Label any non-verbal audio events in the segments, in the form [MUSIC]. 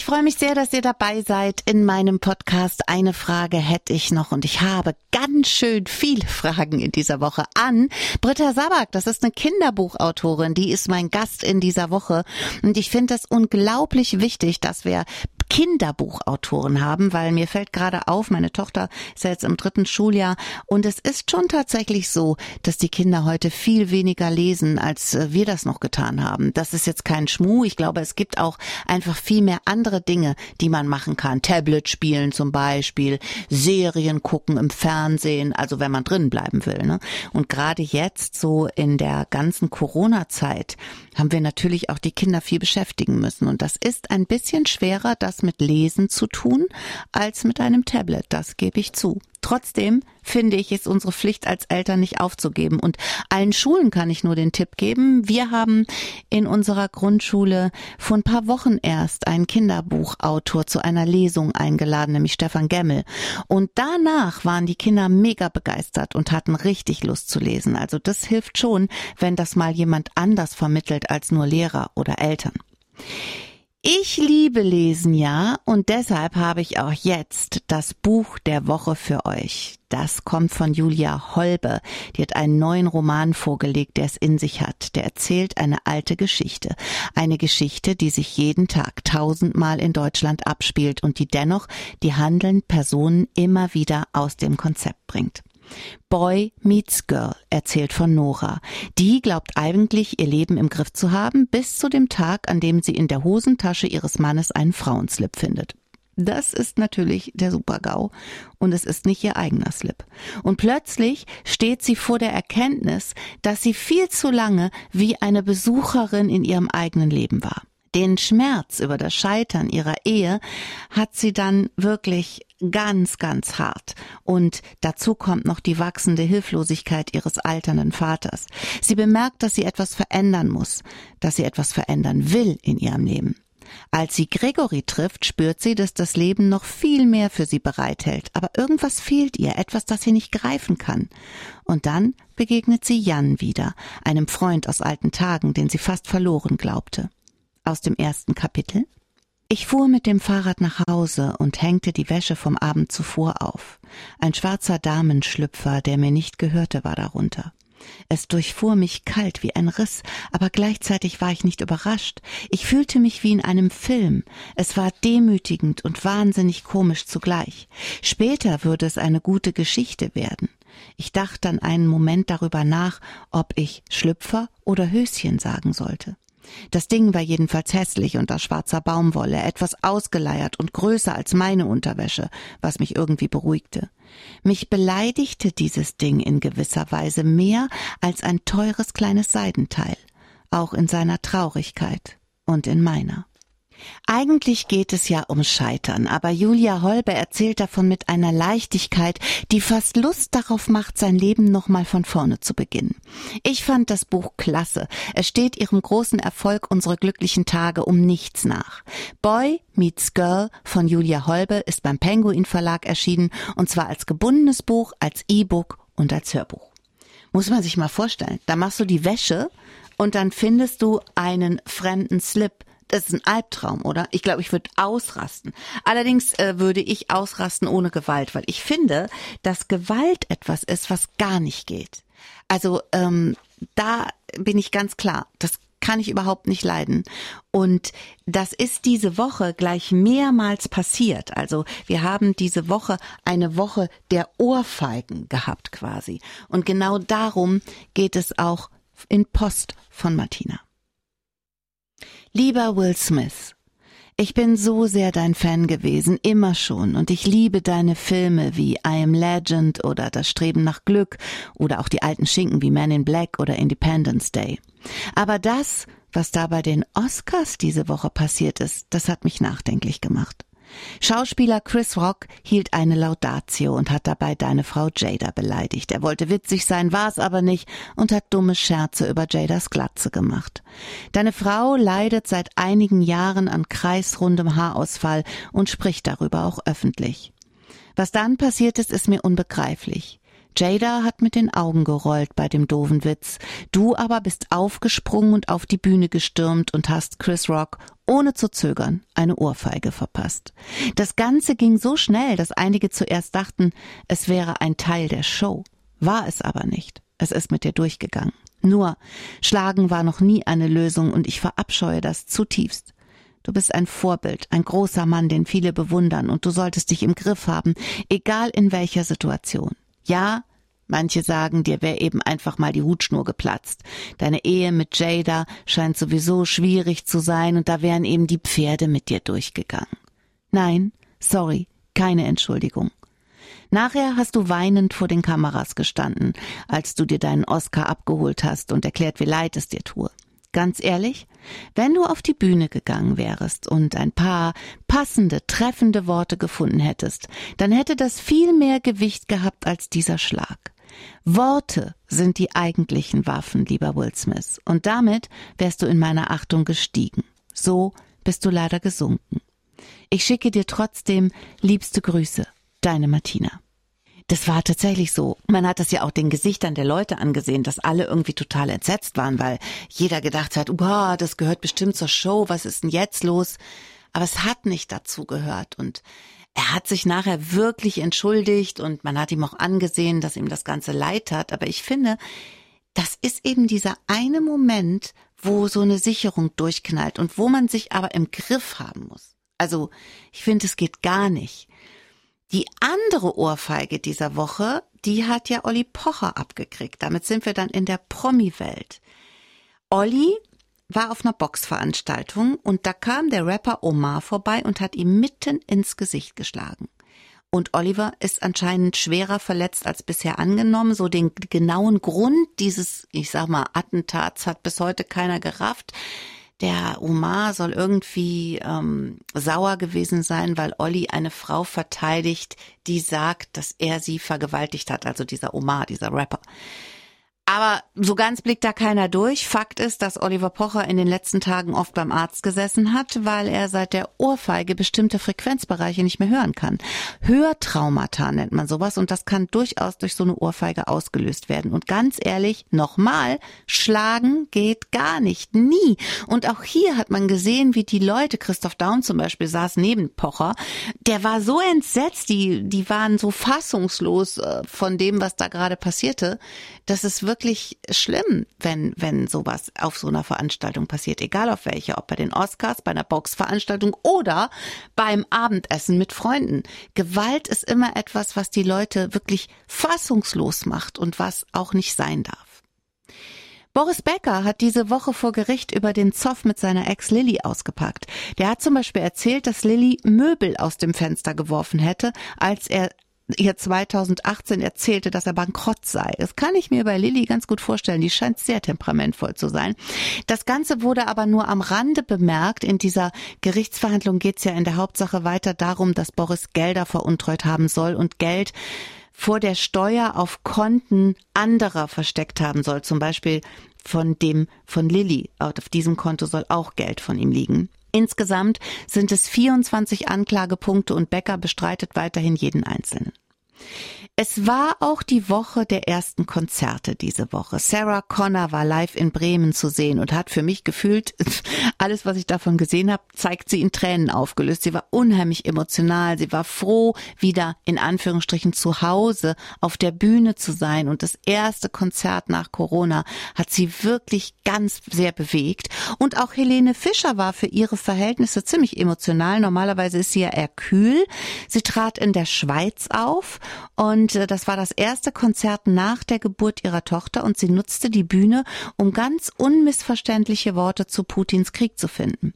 Ich freue mich sehr, dass ihr dabei seid in meinem Podcast. Eine Frage hätte ich noch und ich habe ganz schön viele [LAUGHS] Fragen in dieser Woche an Britta Sabak. Das ist eine Kinderbuchautorin, die ist mein Gast in dieser Woche und ich finde es unglaublich wichtig, dass wir Kinderbuchautoren haben, weil mir fällt gerade auf, meine Tochter ist ja jetzt im dritten Schuljahr und es ist schon tatsächlich so, dass die Kinder heute viel weniger lesen, als äh, wir das noch getan haben. Das ist jetzt kein Schmuh. Ich glaube, es gibt auch einfach viel mehr andere Dinge, die man machen kann. Tablet spielen zum Beispiel, Serien gucken im Fernsehen, also wenn man drin bleiben will. Ne? Und gerade jetzt, so in der ganzen Corona-Zeit, haben wir natürlich auch die Kinder viel beschäftigen müssen. Und das ist ein bisschen schwerer, das mit Lesen zu tun als mit einem Tablet, das gebe ich zu. Trotzdem finde ich es unsere Pflicht als Eltern nicht aufzugeben. Und allen Schulen kann ich nur den Tipp geben. Wir haben in unserer Grundschule vor ein paar Wochen erst einen Kinderbuchautor zu einer Lesung eingeladen, nämlich Stefan Gemmel. Und danach waren die Kinder mega begeistert und hatten richtig Lust zu lesen. Also das hilft schon, wenn das mal jemand anders vermittelt als nur Lehrer oder Eltern. Ich liebe Lesen ja und deshalb habe ich auch jetzt das Buch der Woche für euch. Das kommt von Julia Holbe. Die hat einen neuen Roman vorgelegt, der es in sich hat. Der erzählt eine alte Geschichte. Eine Geschichte, die sich jeden Tag tausendmal in Deutschland abspielt und die dennoch die handelnden Personen immer wieder aus dem Konzept bringt. Boy Meets Girl erzählt von Nora. Die glaubt eigentlich, ihr Leben im Griff zu haben, bis zu dem Tag, an dem sie in der Hosentasche ihres Mannes einen Frauenslip findet. Das ist natürlich der Supergau und es ist nicht ihr eigener Slip. Und plötzlich steht sie vor der Erkenntnis, dass sie viel zu lange wie eine Besucherin in ihrem eigenen Leben war. Den Schmerz über das Scheitern ihrer Ehe hat sie dann wirklich ganz, ganz hart. Und dazu kommt noch die wachsende Hilflosigkeit ihres alternden Vaters. Sie bemerkt, dass sie etwas verändern muss, dass sie etwas verändern will in ihrem Leben. Als sie Gregory trifft, spürt sie, dass das Leben noch viel mehr für sie bereithält, aber irgendwas fehlt ihr, etwas, das sie nicht greifen kann. Und dann begegnet sie Jan wieder, einem Freund aus alten Tagen, den sie fast verloren glaubte aus dem ersten Kapitel? Ich fuhr mit dem Fahrrad nach Hause und hängte die Wäsche vom Abend zuvor auf. Ein schwarzer Damenschlüpfer, der mir nicht gehörte, war darunter. Es durchfuhr mich kalt wie ein Riss, aber gleichzeitig war ich nicht überrascht. Ich fühlte mich wie in einem Film. Es war demütigend und wahnsinnig komisch zugleich. Später würde es eine gute Geschichte werden. Ich dachte an einen Moment darüber nach, ob ich Schlüpfer oder Höschen sagen sollte. Das Ding war jedenfalls hässlich unter schwarzer Baumwolle, etwas ausgeleiert und größer als meine Unterwäsche, was mich irgendwie beruhigte. Mich beleidigte dieses Ding in gewisser Weise mehr als ein teures kleines Seidenteil, auch in seiner Traurigkeit und in meiner. Eigentlich geht es ja um Scheitern, aber Julia Holbe erzählt davon mit einer Leichtigkeit, die fast Lust darauf macht, sein Leben nochmal von vorne zu beginnen. Ich fand das Buch klasse. Es steht ihrem großen Erfolg Unsere glücklichen Tage um nichts nach. Boy Meets Girl von Julia Holbe ist beim Penguin Verlag erschienen und zwar als gebundenes Buch, als E-Book und als Hörbuch. Muss man sich mal vorstellen. Da machst du die Wäsche und dann findest du einen fremden Slip das ist ein Albtraum, oder? Ich glaube, ich würde ausrasten. Allerdings äh, würde ich ausrasten ohne Gewalt, weil ich finde, dass Gewalt etwas ist, was gar nicht geht. Also ähm, da bin ich ganz klar. Das kann ich überhaupt nicht leiden. Und das ist diese Woche gleich mehrmals passiert. Also wir haben diese Woche eine Woche der Ohrfeigen gehabt quasi. Und genau darum geht es auch in Post von Martina. Lieber Will Smith, ich bin so sehr dein Fan gewesen, immer schon, und ich liebe deine Filme wie I Am Legend oder Das Streben nach Glück oder auch die alten Schinken wie Man in Black oder Independence Day. Aber das, was da bei den Oscars diese Woche passiert ist, das hat mich nachdenklich gemacht. Schauspieler Chris Rock hielt eine Laudatio und hat dabei deine Frau Jada beleidigt. Er wollte witzig sein, war es aber nicht und hat dumme Scherze über Jadas Glatze gemacht. Deine Frau leidet seit einigen Jahren an kreisrundem Haarausfall und spricht darüber auch öffentlich. Was dann passiert ist, ist mir unbegreiflich. Jada hat mit den Augen gerollt bei dem doofen Witz. Du aber bist aufgesprungen und auf die Bühne gestürmt und hast Chris Rock ohne zu zögern eine Ohrfeige verpasst. Das Ganze ging so schnell, dass einige zuerst dachten, es wäre ein Teil der Show. War es aber nicht. Es ist mit dir durchgegangen. Nur, Schlagen war noch nie eine Lösung und ich verabscheue das zutiefst. Du bist ein Vorbild, ein großer Mann, den viele bewundern, und du solltest dich im Griff haben, egal in welcher Situation. Ja, manche sagen, dir wäre eben einfach mal die Hutschnur geplatzt. Deine Ehe mit Jada scheint sowieso schwierig zu sein, und da wären eben die Pferde mit dir durchgegangen. Nein, sorry, keine Entschuldigung. Nachher hast du weinend vor den Kameras gestanden, als du dir deinen Oscar abgeholt hast und erklärt, wie leid es dir tue. Ganz ehrlich, wenn du auf die Bühne gegangen wärest und ein paar passende, treffende Worte gefunden hättest, dann hätte das viel mehr Gewicht gehabt als dieser Schlag. Worte sind die eigentlichen Waffen, lieber Will Smith, und damit wärst du in meiner Achtung gestiegen. So bist du leider gesunken. Ich schicke dir trotzdem liebste Grüße, deine Martina. Das war tatsächlich so. Man hat das ja auch den Gesichtern der Leute angesehen, dass alle irgendwie total entsetzt waren, weil jeder gedacht hat, wow, das gehört bestimmt zur Show, was ist denn jetzt los? Aber es hat nicht dazu gehört und er hat sich nachher wirklich entschuldigt und man hat ihm auch angesehen, dass ihm das Ganze leid hat. Aber ich finde, das ist eben dieser eine Moment, wo so eine Sicherung durchknallt und wo man sich aber im Griff haben muss. Also ich finde, es geht gar nicht. Die andere Ohrfeige dieser Woche, die hat ja Olli Pocher abgekriegt. Damit sind wir dann in der Promi-Welt. Olli war auf einer Boxveranstaltung und da kam der Rapper Omar vorbei und hat ihm mitten ins Gesicht geschlagen. Und Oliver ist anscheinend schwerer verletzt als bisher angenommen. So den genauen Grund dieses, ich sag mal, Attentats hat bis heute keiner gerafft der Omar soll irgendwie ähm, sauer gewesen sein, weil Olli eine Frau verteidigt, die sagt, dass er sie vergewaltigt hat, also dieser Omar, dieser Rapper. Aber so ganz blickt da keiner durch. Fakt ist, dass Oliver Pocher in den letzten Tagen oft beim Arzt gesessen hat, weil er seit der Ohrfeige bestimmte Frequenzbereiche nicht mehr hören kann. Hörtraumata nennt man sowas und das kann durchaus durch so eine Ohrfeige ausgelöst werden. Und ganz ehrlich, nochmal, schlagen geht gar nicht, nie. Und auch hier hat man gesehen, wie die Leute, Christoph Daum zum Beispiel saß neben Pocher, der war so entsetzt, die, die waren so fassungslos äh, von dem, was da gerade passierte, dass es wirklich wirklich schlimm, wenn, wenn sowas auf so einer Veranstaltung passiert, egal auf welcher, ob bei den Oscars, bei einer Boxveranstaltung oder beim Abendessen mit Freunden. Gewalt ist immer etwas, was die Leute wirklich fassungslos macht und was auch nicht sein darf. Boris Becker hat diese Woche vor Gericht über den Zoff mit seiner Ex Lilly ausgepackt. Der hat zum Beispiel erzählt, dass Lilly Möbel aus dem Fenster geworfen hätte, als er ihr 2018 erzählte, dass er bankrott sei. Das kann ich mir bei Lilly ganz gut vorstellen. Die scheint sehr temperamentvoll zu sein. Das Ganze wurde aber nur am Rande bemerkt. In dieser Gerichtsverhandlung geht es ja in der Hauptsache weiter darum, dass Boris Gelder veruntreut haben soll und Geld vor der Steuer auf Konten anderer versteckt haben soll. Zum Beispiel von dem von Lilly. Auf diesem Konto soll auch Geld von ihm liegen. Insgesamt sind es 24 Anklagepunkte und Becker bestreitet weiterhin jeden einzelnen. Es war auch die Woche der ersten Konzerte diese Woche. Sarah Connor war live in Bremen zu sehen und hat für mich gefühlt, [LAUGHS] alles, was ich davon gesehen habe, zeigt sie in Tränen aufgelöst. Sie war unheimlich emotional. Sie war froh, wieder in Anführungsstrichen zu Hause auf der Bühne zu sein. Und das erste Konzert nach Corona hat sie wirklich ganz sehr bewegt. Und auch Helene Fischer war für ihre Verhältnisse ziemlich emotional. Normalerweise ist sie ja eher kühl. Sie trat in der Schweiz auf und äh, das war das erste Konzert nach der Geburt ihrer Tochter und sie nutzte die Bühne, um ganz unmissverständliche Worte zu Putins Krieg zu finden.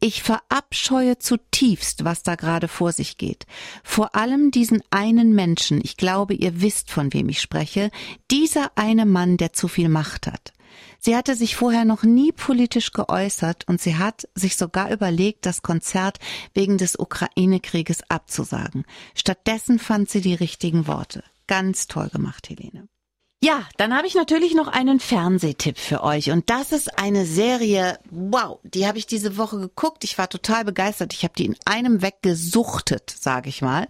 Ich verabscheue zutiefst, was da gerade vor sich geht. Vor allem diesen einen Menschen, ich glaube, ihr wisst, von wem ich spreche, dieser eine Mann, der zu viel Macht hat. Sie hatte sich vorher noch nie politisch geäußert und sie hat sich sogar überlegt, das Konzert wegen des Ukraine-Krieges abzusagen. Stattdessen fand sie die richtigen Worte. Ganz toll gemacht, Helene. Ja, dann habe ich natürlich noch einen Fernsehtipp für euch und das ist eine Serie, wow, die habe ich diese Woche geguckt. Ich war total begeistert. Ich habe die in einem weggesuchtet, sage ich mal.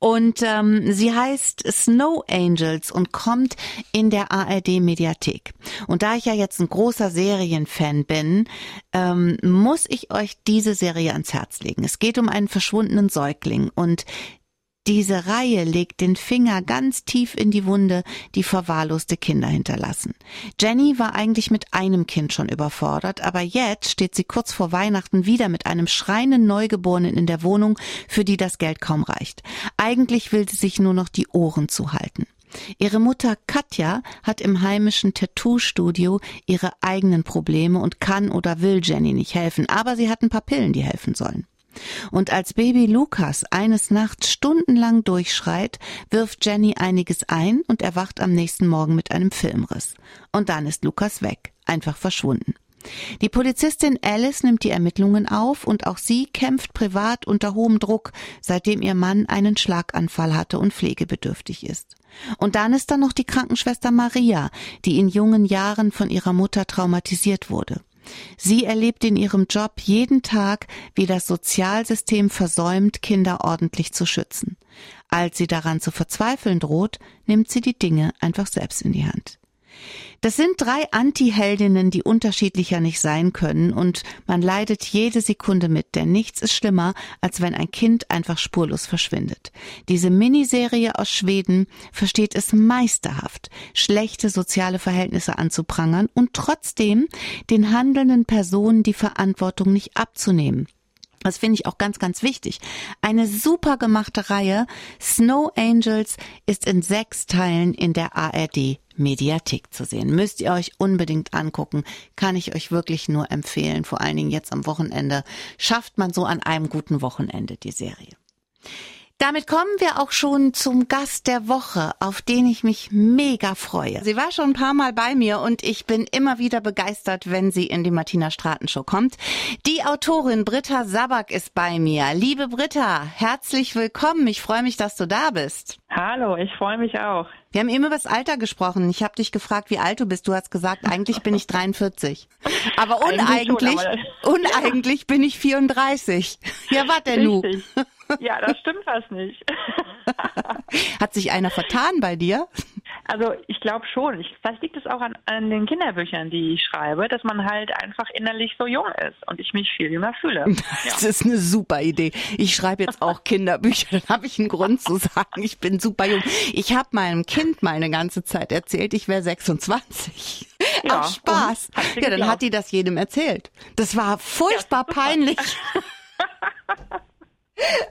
Und ähm, sie heißt Snow Angels und kommt in der ARD Mediathek. Und da ich ja jetzt ein großer Serienfan bin, ähm, muss ich euch diese Serie ans Herz legen. Es geht um einen verschwundenen Säugling und diese Reihe legt den Finger ganz tief in die Wunde, die verwahrloste Kinder hinterlassen. Jenny war eigentlich mit einem Kind schon überfordert, aber jetzt steht sie kurz vor Weihnachten wieder mit einem schreienden Neugeborenen in der Wohnung, für die das Geld kaum reicht. Eigentlich will sie sich nur noch die Ohren zuhalten. Ihre Mutter Katja hat im heimischen Tattoo-Studio ihre eigenen Probleme und kann oder will Jenny nicht helfen, aber sie hat ein paar Pillen, die helfen sollen. Und als Baby Lukas eines Nachts stundenlang durchschreit, wirft Jenny einiges ein und erwacht am nächsten Morgen mit einem Filmriss. Und dann ist Lukas weg, einfach verschwunden. Die Polizistin Alice nimmt die Ermittlungen auf und auch sie kämpft privat unter hohem Druck, seitdem ihr Mann einen Schlaganfall hatte und pflegebedürftig ist. Und dann ist da noch die Krankenschwester Maria, die in jungen Jahren von ihrer Mutter traumatisiert wurde. Sie erlebt in ihrem Job jeden Tag, wie das Sozialsystem versäumt, Kinder ordentlich zu schützen. Als sie daran zu verzweifeln droht, nimmt sie die Dinge einfach selbst in die Hand. Das sind drei Anti-Heldinnen, die unterschiedlicher nicht sein können und man leidet jede Sekunde mit, denn nichts ist schlimmer, als wenn ein Kind einfach spurlos verschwindet. Diese Miniserie aus Schweden versteht es meisterhaft, schlechte soziale Verhältnisse anzuprangern und trotzdem den handelnden Personen die Verantwortung nicht abzunehmen. Das finde ich auch ganz, ganz wichtig. Eine super gemachte Reihe. Snow Angels ist in sechs Teilen in der ARD Mediathek zu sehen. Müsst ihr euch unbedingt angucken. Kann ich euch wirklich nur empfehlen. Vor allen Dingen jetzt am Wochenende. Schafft man so an einem guten Wochenende die Serie. Damit kommen wir auch schon zum Gast der Woche, auf den ich mich mega freue. Sie war schon ein paar Mal bei mir und ich bin immer wieder begeistert, wenn sie in die Martina Straten Show kommt. Die Autorin Britta Sabak ist bei mir. Liebe Britta, herzlich willkommen. Ich freue mich, dass du da bist. Hallo, ich freue mich auch. Wir haben eben über das Alter gesprochen. Ich habe dich gefragt, wie alt du bist. Du hast gesagt, eigentlich bin ich 43. Aber uneigentlich, uneigentlich bin ich 34. Ja, warte, nu. Ja, das stimmt fast nicht. [LAUGHS] Hat sich einer vertan bei dir? Also ich glaube schon. Ich, vielleicht liegt es auch an, an den Kinderbüchern, die ich schreibe, dass man halt einfach innerlich so jung ist und ich mich viel jünger fühle. [LAUGHS] Das ja. ist eine super Idee. Ich schreibe jetzt auch Kinderbücher, dann habe ich einen Grund zu sagen, ich bin super jung. Ich habe meinem Kind mal eine ganze Zeit erzählt, ich wäre 26. Ja, Aus Spaß. Ja, dann hat die das jedem erzählt. Das war furchtbar ja, peinlich. [LAUGHS]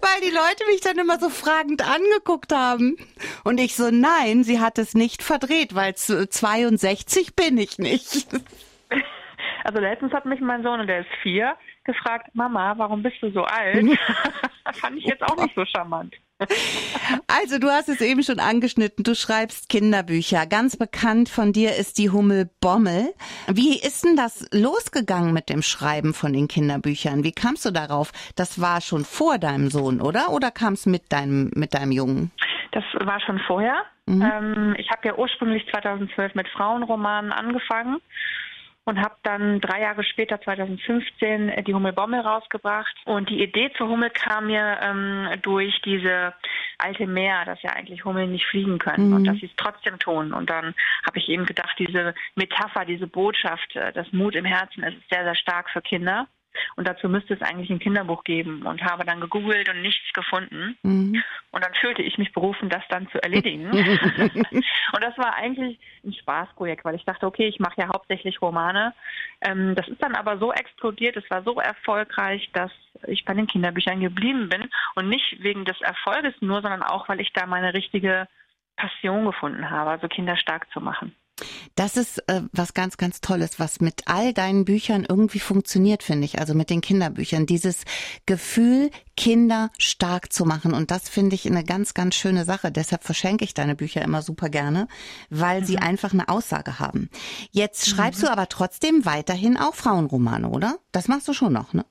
Weil die Leute mich dann immer so fragend angeguckt haben. Und ich so, nein, sie hat es nicht verdreht, weil 62 bin ich nicht. [LAUGHS] Also letztens hat mich mein Sohn, und der ist vier, gefragt, Mama, warum bist du so alt? das [LAUGHS] [LAUGHS] fand ich jetzt auch nicht so charmant. Also, du hast es eben schon angeschnitten. Du schreibst Kinderbücher. Ganz bekannt von dir ist die Hummel Bommel. Wie ist denn das losgegangen mit dem Schreiben von den Kinderbüchern? Wie kamst du darauf? Das war schon vor deinem Sohn, oder? Oder kam es mit deinem, mit deinem Jungen? Das war schon vorher. Mhm. Ähm, ich habe ja ursprünglich 2012 mit Frauenromanen angefangen und habe dann drei Jahre später, 2015, äh, die Hummelbommel rausgebracht. Und die Idee zur Hummel kam mir ähm, durch diese alte Meer, dass ja eigentlich Hummeln nicht fliegen können mhm. und dass sie es trotzdem tun. Und dann habe ich eben gedacht, diese Metapher, diese Botschaft, äh, das Mut im Herzen, ist sehr, sehr stark für Kinder. Und dazu müsste es eigentlich ein Kinderbuch geben und habe dann gegoogelt und nichts gefunden. Mhm. Und dann fühlte ich mich berufen, das dann zu erledigen. [LAUGHS] und das war eigentlich ein Spaßprojekt, weil ich dachte, okay, ich mache ja hauptsächlich Romane. Ähm, das ist dann aber so explodiert, es war so erfolgreich, dass ich bei den Kinderbüchern geblieben bin. Und nicht wegen des Erfolges nur, sondern auch, weil ich da meine richtige Passion gefunden habe, also Kinder stark zu machen. Das ist äh, was ganz, ganz Tolles, was mit all deinen Büchern irgendwie funktioniert, finde ich. Also mit den Kinderbüchern. Dieses Gefühl, Kinder stark zu machen. Und das finde ich eine ganz, ganz schöne Sache. Deshalb verschenke ich deine Bücher immer super gerne, weil mhm. sie einfach eine Aussage haben. Jetzt schreibst mhm. du aber trotzdem weiterhin auch Frauenromane, oder? Das machst du schon noch, ne?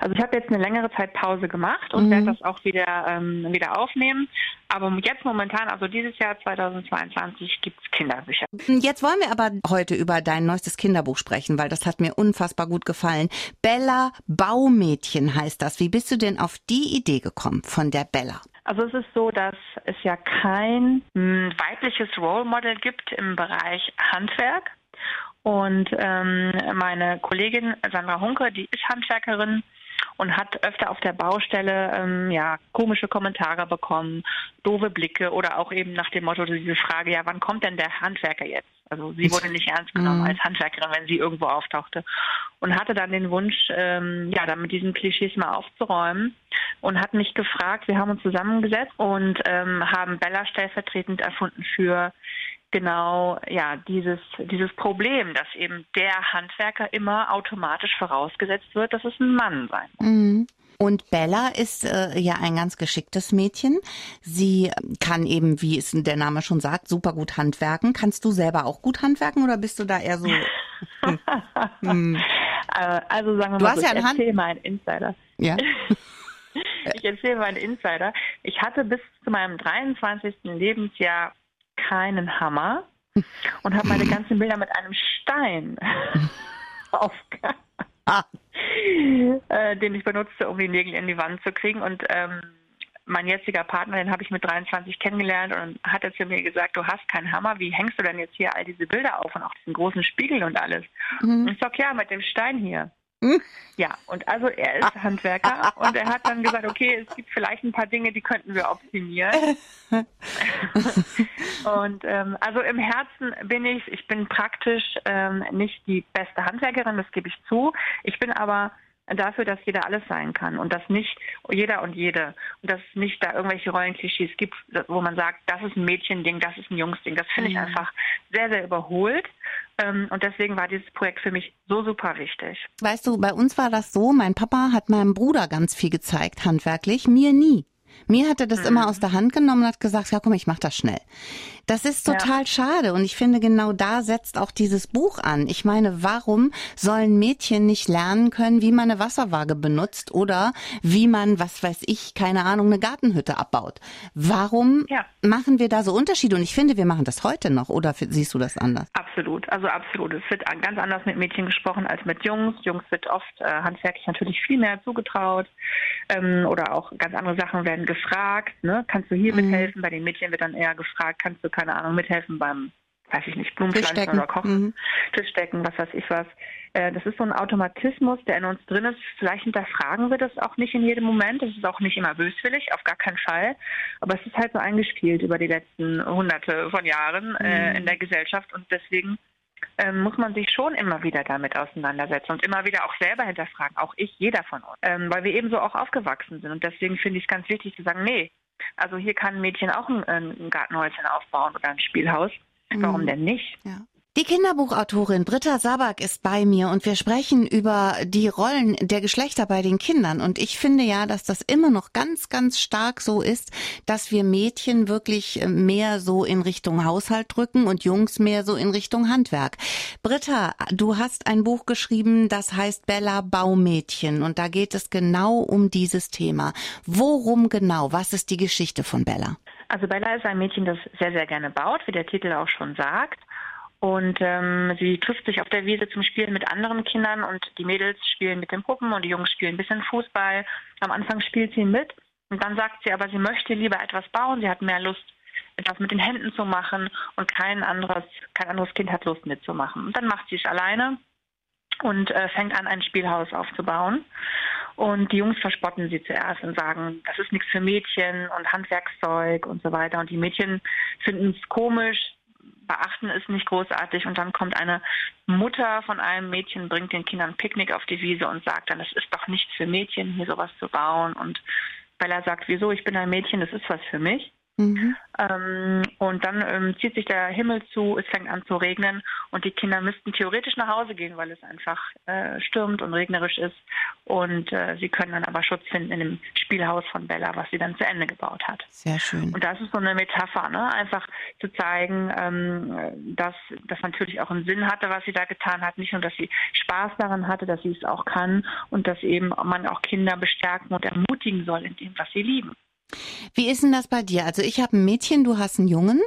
Also ich habe jetzt eine längere Zeit Pause gemacht und mhm. werde das auch wieder, ähm, wieder aufnehmen. Aber jetzt momentan, also dieses Jahr 2022, gibt es Kinderbücher. Jetzt wollen wir aber heute über dein neuestes Kinderbuch sprechen, weil das hat mir unfassbar gut gefallen. Bella Baumädchen heißt das. Wie bist du denn auf die Idee gekommen von der Bella? Also es ist so, dass es ja kein hm, weibliches Role Model gibt im Bereich Handwerk. Und ähm, meine Kollegin Sandra Hunke, die ist Handwerkerin und hat öfter auf der Baustelle ähm, ja komische Kommentare bekommen, doofe Blicke oder auch eben nach dem Motto diese Frage, ja, wann kommt denn der Handwerker jetzt? Also sie wurde nicht ernst genommen mhm. als Handwerkerin, wenn sie irgendwo auftauchte und hatte dann den Wunsch, ähm, ja, dann mit diesen Klischees mal aufzuräumen und hat mich gefragt, wir haben uns zusammengesetzt und ähm, haben Bella stellvertretend erfunden für genau ja dieses dieses Problem, dass eben der Handwerker immer automatisch vorausgesetzt wird, dass es ein Mann sein muss. Mhm. Und Bella ist äh, ja ein ganz geschicktes Mädchen. Sie kann eben, wie es der Name schon sagt, super gut handwerken. Kannst du selber auch gut handwerken oder bist du da eher so? [LAUGHS] hm. Also sagen wir du mal, so, ja ich erzähle mal einen Insider. Ja. [LAUGHS] ich erzähle mal einen Insider. Ich hatte bis zu meinem 23. Lebensjahr keinen Hammer und habe meine [LAUGHS] ganzen Bilder mit einem Stein aufgehangen, ah. Äh, den ich benutzte, um die Nägel in die Wand zu kriegen. Und ähm, mein jetziger Partner, den habe ich mit 23 kennengelernt und hat er zu mir gesagt, du hast keinen Hammer, wie hängst du denn jetzt hier all diese Bilder auf und auch diesen großen Spiegel und alles? Mhm. Ich sag, ja, mit dem Stein hier. Hm? Ja, und also er ist Handwerker [LAUGHS] und er hat dann gesagt, okay, es gibt vielleicht ein paar Dinge, die könnten wir optimieren. [LAUGHS] und ähm, also im Herzen bin ich, ich bin praktisch ähm, nicht die beste Handwerkerin, das gebe ich zu. Ich bin aber dafür, dass jeder alles sein kann und dass nicht jeder und jede und dass es nicht da irgendwelche Rollenklischees gibt, wo man sagt, das ist ein Mädchending, das ist ein Jungsding. Das finde ich einfach sehr, sehr überholt. Ähm, und deswegen war dieses Projekt für mich so super wichtig. Weißt du, bei uns war das so, mein Papa hat meinem Bruder ganz viel gezeigt, handwerklich, mir nie. Mir hat er das mhm. immer aus der Hand genommen und hat gesagt, ja komm, ich mach das schnell. Das ist total ja. schade und ich finde genau da setzt auch dieses Buch an. Ich meine, warum sollen Mädchen nicht lernen können, wie man eine Wasserwaage benutzt oder wie man, was weiß ich, keine Ahnung, eine Gartenhütte abbaut? Warum ja. machen wir da so Unterschiede? Und ich finde, wir machen das heute noch oder siehst du das anders? Absolut, also absolut. Es wird ganz anders mit Mädchen gesprochen als mit Jungs. Jungs wird oft äh, handwerklich natürlich viel mehr zugetraut ähm, oder auch ganz andere Sachen werden gefragt. Ne? Kannst du hier mhm. mithelfen? Bei den Mädchen wird dann eher gefragt, kannst du keine Ahnung, mithelfen beim, weiß ich nicht, Blumenpflanzen oder Kochen, mhm. Tischdecken, was weiß ich was. Äh, das ist so ein Automatismus, der in uns drin ist. Vielleicht hinterfragen wir das auch nicht in jedem Moment. Das ist auch nicht immer böswillig, auf gar keinen Fall. Aber es ist halt so eingespielt über die letzten hunderte von Jahren äh, mhm. in der Gesellschaft und deswegen ähm, muss man sich schon immer wieder damit auseinandersetzen und immer wieder auch selber hinterfragen, auch ich, jeder von uns, ähm, weil wir eben so auch aufgewachsen sind. Und deswegen finde ich es ganz wichtig zu sagen, nee, also hier kann ein Mädchen auch ein, ein Gartenhäuschen aufbauen oder ein Spielhaus. Warum mhm. denn nicht? Ja. Die Kinderbuchautorin Britta Sabak ist bei mir und wir sprechen über die Rollen der Geschlechter bei den Kindern. Und ich finde ja, dass das immer noch ganz, ganz stark so ist, dass wir Mädchen wirklich äh, mehr so in Richtung Haushalt drücken und Jungs mehr so in Richtung Handwerk. Britta, du hast ein Buch geschrieben, das heißt Bella Baumädchen und da geht es genau um dieses Thema. Worum genau? Was ist die Geschichte von Bella? Also Bella ist ein Mädchen, das sehr, sehr gerne baut, wie der Titel auch schon sagt. Und ähm, sie trifft sich auf der Wiese zum Spielen mit anderen Kindern und die Mädels spielen mit den Puppen und die Jungs spielen ein bisschen Fußball. Am Anfang spielt sie mit und dann sagt sie aber, sie möchte lieber etwas bauen. Sie hat mehr Lust, etwas mit den Händen zu machen und kein anderes, kein anderes Kind hat Lust mitzumachen. Und dann macht sie es alleine und äh, fängt an, ein Spielhaus aufzubauen. Und die Jungs verspotten sie zuerst und sagen, das ist nichts für Mädchen und Handwerkszeug und so weiter. Und die Mädchen finden es komisch, beachten es nicht großartig und dann kommt eine Mutter von einem Mädchen, bringt den Kindern Picknick auf die Wiese und sagt dann, es ist doch nichts für Mädchen, hier sowas zu bauen. Und Bella sagt, wieso, ich bin ein Mädchen, das ist was für mich. Mhm. Ähm, und dann ähm, zieht sich der Himmel zu, es fängt an zu regnen und die Kinder müssten theoretisch nach Hause gehen, weil es einfach äh, stürmt und regnerisch ist. Und äh, sie können dann aber Schutz finden in dem Spielhaus von Bella, was sie dann zu Ende gebaut hat. Sehr schön. Und das ist so eine Metapher, ne? einfach zu zeigen, ähm, dass das natürlich auch einen Sinn hatte, was sie da getan hat. Nicht nur, dass sie Spaß daran hatte, dass sie es auch kann und dass eben man auch Kinder bestärken und ermutigen soll in dem, was sie lieben. Wie ist denn das bei dir? Also ich habe ein Mädchen, du hast einen Jungen.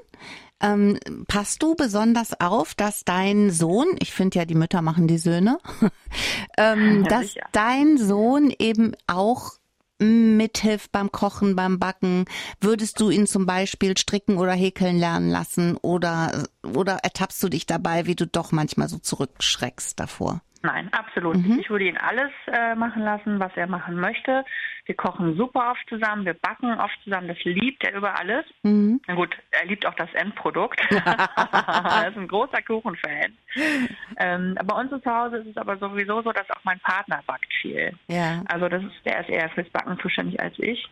Ähm, passt du besonders auf, dass dein Sohn, ich finde ja, die Mütter machen die Söhne, [LAUGHS] ähm, [LAUGHS] ja, dass dein Sohn eben auch mithilft beim Kochen, beim Backen? Würdest du ihn zum Beispiel stricken oder häkeln lernen lassen oder, oder ertappst du dich dabei, wie du doch manchmal so zurückschreckst davor? Nein, absolut. Mhm. Ich würde ihn alles äh, machen lassen, was er machen möchte. Wir kochen super oft zusammen, wir backen oft zusammen. Das liebt er über alles. Mhm. Na gut, er liebt auch das Endprodukt. [LAUGHS] er ist ein großer Kuchenfan. Ähm, bei uns zu Hause ist es aber sowieso so, dass auch mein Partner backt viel. Ja. Also das ist, der ist eher fürs Backen zuständig als ich.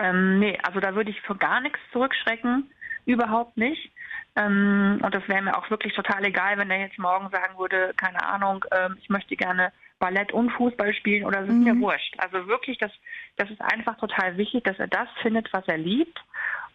Ähm, nee, also da würde ich für gar nichts zurückschrecken. Überhaupt nicht. Ähm, und das wäre mir auch wirklich total egal, wenn er jetzt morgen sagen würde, keine Ahnung, ähm, ich möchte gerne Ballett und Fußball spielen oder es ist mhm. mir wurscht. Also wirklich, das, das ist einfach total wichtig, dass er das findet, was er liebt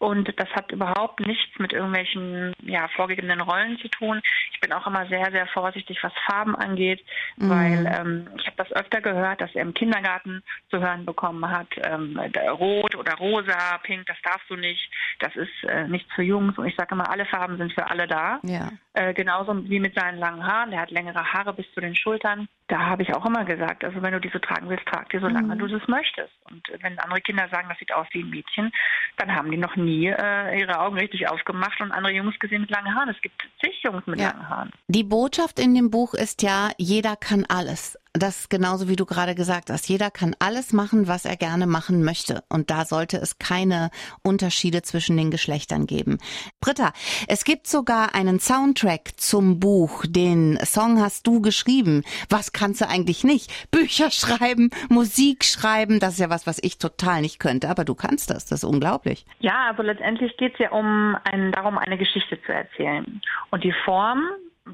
und das hat überhaupt nichts mit irgendwelchen ja, vorgegebenen Rollen zu tun. Ich bin auch immer sehr, sehr vorsichtig, was Farben angeht, mhm. weil ähm, ich habe das öfter gehört, dass er im Kindergarten zu hören bekommen hat, ähm, rot oder rosa, pink, das darfst du nicht, das ist äh, nichts für Jungs. Und ich sage immer, alle Farben sind für alle da. Ja. Äh, genauso wie mit seinen langen Haaren. Der hat längere Haare bis zu den Schultern. Da habe ich auch immer gesagt, also wenn du diese tragen willst, trag die, solange mhm. du das möchtest. Und wenn andere Kinder sagen, das sieht aus wie ein Mädchen, dann haben die noch nie nie äh, ihre Augen richtig aufgemacht und andere Jungs gesehen mit langen Haaren. Es gibt zig Jungs mit ja. langen Haaren. Die Botschaft in dem Buch ist ja, jeder kann alles. Das genauso wie du gerade gesagt hast. Jeder kann alles machen, was er gerne machen möchte. Und da sollte es keine Unterschiede zwischen den Geschlechtern geben. Britta, es gibt sogar einen Soundtrack zum Buch. Den Song hast du geschrieben. Was kannst du eigentlich nicht? Bücher [LAUGHS] schreiben, Musik schreiben. Das ist ja was, was ich total nicht könnte. Aber du kannst das. Das ist unglaublich. Ja, also letztendlich geht es ja um ein, darum, eine Geschichte zu erzählen. Und die Form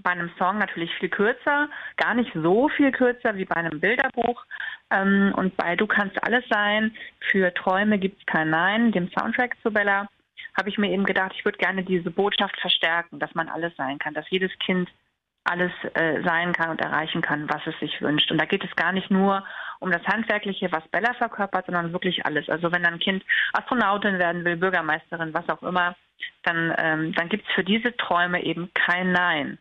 bei einem Song natürlich viel kürzer, gar nicht so viel kürzer wie bei einem Bilderbuch. Ähm, und bei Du kannst alles sein, für Träume gibt es kein Nein, dem Soundtrack zu Bella, habe ich mir eben gedacht, ich würde gerne diese Botschaft verstärken, dass man alles sein kann, dass jedes Kind alles äh, sein kann und erreichen kann, was es sich wünscht. Und da geht es gar nicht nur um das Handwerkliche, was Bella verkörpert, sondern wirklich alles. Also wenn ein Kind Astronautin werden will, Bürgermeisterin, was auch immer, dann, ähm, dann gibt es für diese Träume eben kein Nein.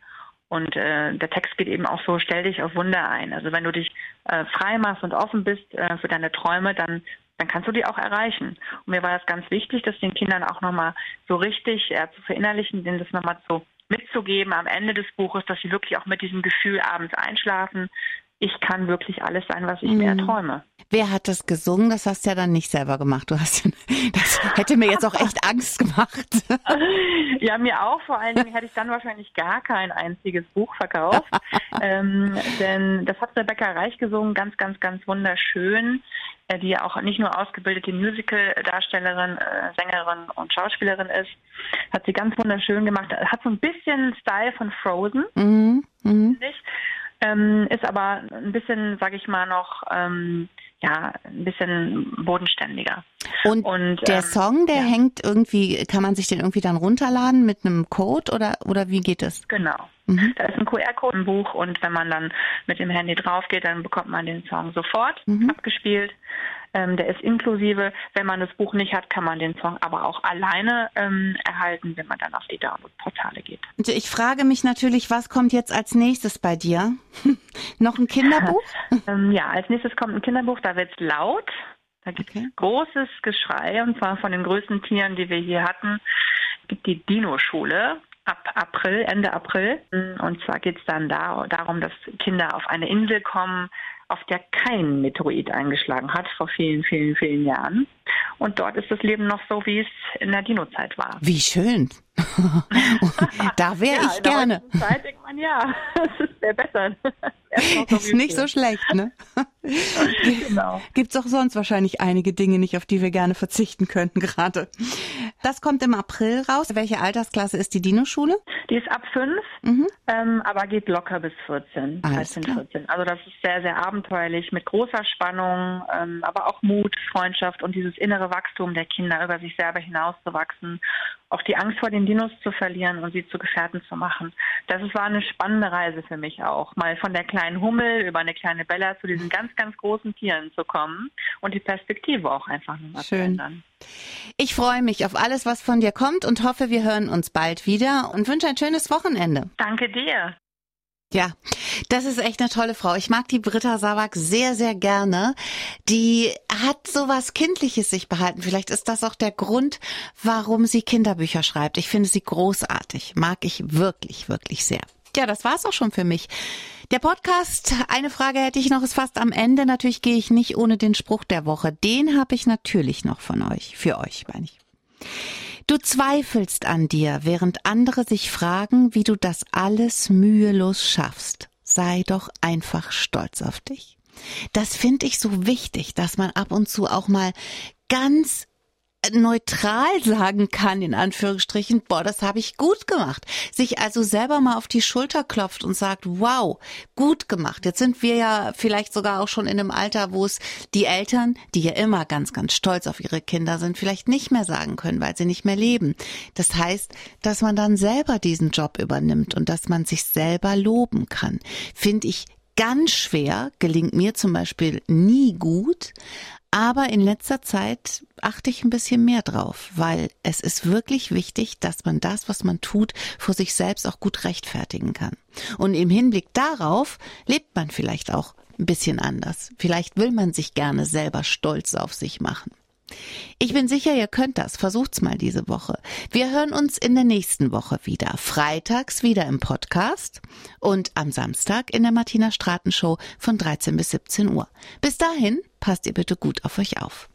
Und äh, der Text geht eben auch so, stell dich auf Wunder ein. Also wenn du dich äh, frei machst und offen bist äh, für deine Träume, dann, dann kannst du die auch erreichen. Und mir war das ganz wichtig, das den Kindern auch nochmal so richtig äh, zu verinnerlichen, denen das nochmal so mitzugeben am Ende des Buches, dass sie wirklich auch mit diesem Gefühl abends einschlafen, ich kann wirklich alles sein, was ich mhm. mir erträume. Wer hat das gesungen? Das hast du ja dann nicht selber gemacht. Du hast, [LAUGHS] das hätte mir jetzt auch echt Angst gemacht. [LAUGHS] Ja, mir auch. Vor allen Dingen hätte ich dann wahrscheinlich gar kein einziges Buch verkauft. [LAUGHS] ähm, denn das hat Rebecca Reich gesungen, ganz, ganz, ganz wunderschön, äh, die ja auch nicht nur ausgebildete Musical-Darstellerin, äh, Sängerin und Schauspielerin ist. Hat sie ganz wunderschön gemacht. Hat so ein bisschen Style von Frozen, mhm. Mhm. Ähm, ist aber ein bisschen, sage ich mal, noch ähm, ja, ein bisschen bodenständiger. Und, und der ähm, Song, der ja. hängt irgendwie, kann man sich den irgendwie dann runterladen mit einem Code oder, oder wie geht es? Genau. Mhm. Da ist ein QR-Code im Buch und wenn man dann mit dem Handy drauf geht, dann bekommt man den Song sofort mhm. abgespielt. Ähm, der ist inklusive. Wenn man das Buch nicht hat, kann man den Song aber auch alleine ähm, erhalten, wenn man dann auf die Download-Portale geht. Und ich frage mich natürlich, was kommt jetzt als nächstes bei dir? [LAUGHS] Noch ein Kinderbuch? [LAUGHS] ähm, ja, als nächstes kommt ein Kinderbuch, da wird es laut. Da gibt es okay. großes Geschrei und zwar von den größten Tieren, die wir hier hatten. Es gibt die Dino-Schule ab April, Ende April. Und zwar geht es dann da, darum, dass Kinder auf eine Insel kommen, auf der kein Meteorit eingeschlagen hat vor vielen, vielen, vielen Jahren. Und dort ist das Leben noch so, wie es in der Dino-Zeit war. Wie schön. [LAUGHS] da wäre ja, ich gerne. In der Zeit denkt man, ja, [LAUGHS] es wäre besser. [LAUGHS] ist nicht so schlecht, ne? genau. Gibt es auch sonst wahrscheinlich einige Dinge nicht, auf die wir gerne verzichten könnten gerade. Das kommt im April raus. Welche Altersklasse ist die Dino-Schule? Die ist ab fünf, mhm. ähm, aber geht locker bis 14, Alles 13, klar. 14. Also das ist sehr, sehr abenteuerlich mit großer Spannung, ähm, aber auch Mut, Freundschaft und dieses innere Wachstum der Kinder, über sich selber hinauszuwachsen, auch die Angst vor den Dinos zu verlieren und sie zu Gefährten zu machen. Das war eine spannende Reise für mich auch, mal von der kleinen Hummel über eine kleine Bella zu diesen ganz, ganz großen Tieren zu kommen und die Perspektive auch einfach nochmal zu ändern. Ich freue mich auf alles, was von dir kommt und hoffe, wir hören uns bald wieder und wünsche ein schönes Wochenende. Danke dir. Ja, das ist echt eine tolle Frau. Ich mag die Britta Savak sehr, sehr gerne. Die hat so was Kindliches sich behalten. Vielleicht ist das auch der Grund, warum sie Kinderbücher schreibt. Ich finde sie großartig. Mag ich wirklich, wirklich sehr. Ja, das war's auch schon für mich. Der Podcast, eine Frage hätte ich noch, ist fast am Ende. Natürlich gehe ich nicht ohne den Spruch der Woche. Den habe ich natürlich noch von euch. Für euch, meine ich. Du zweifelst an dir, während andere sich fragen, wie du das alles mühelos schaffst. Sei doch einfach stolz auf dich. Das finde ich so wichtig, dass man ab und zu auch mal ganz neutral sagen kann, in Anführungsstrichen, boah, das habe ich gut gemacht. Sich also selber mal auf die Schulter klopft und sagt, wow, gut gemacht. Jetzt sind wir ja vielleicht sogar auch schon in einem Alter, wo es die Eltern, die ja immer ganz, ganz stolz auf ihre Kinder sind, vielleicht nicht mehr sagen können, weil sie nicht mehr leben. Das heißt, dass man dann selber diesen Job übernimmt und dass man sich selber loben kann. Finde ich ganz schwer, gelingt mir zum Beispiel nie gut, aber in letzter Zeit achte ich ein bisschen mehr drauf, weil es ist wirklich wichtig, dass man das, was man tut, vor sich selbst auch gut rechtfertigen kann. Und im Hinblick darauf lebt man vielleicht auch ein bisschen anders. Vielleicht will man sich gerne selber stolz auf sich machen. Ich bin sicher, ihr könnt das. Versucht's mal diese Woche. Wir hören uns in der nächsten Woche wieder. Freitags wieder im Podcast und am Samstag in der Martina Straten Show von 13 bis 17 Uhr. Bis dahin, passt ihr bitte gut auf euch auf.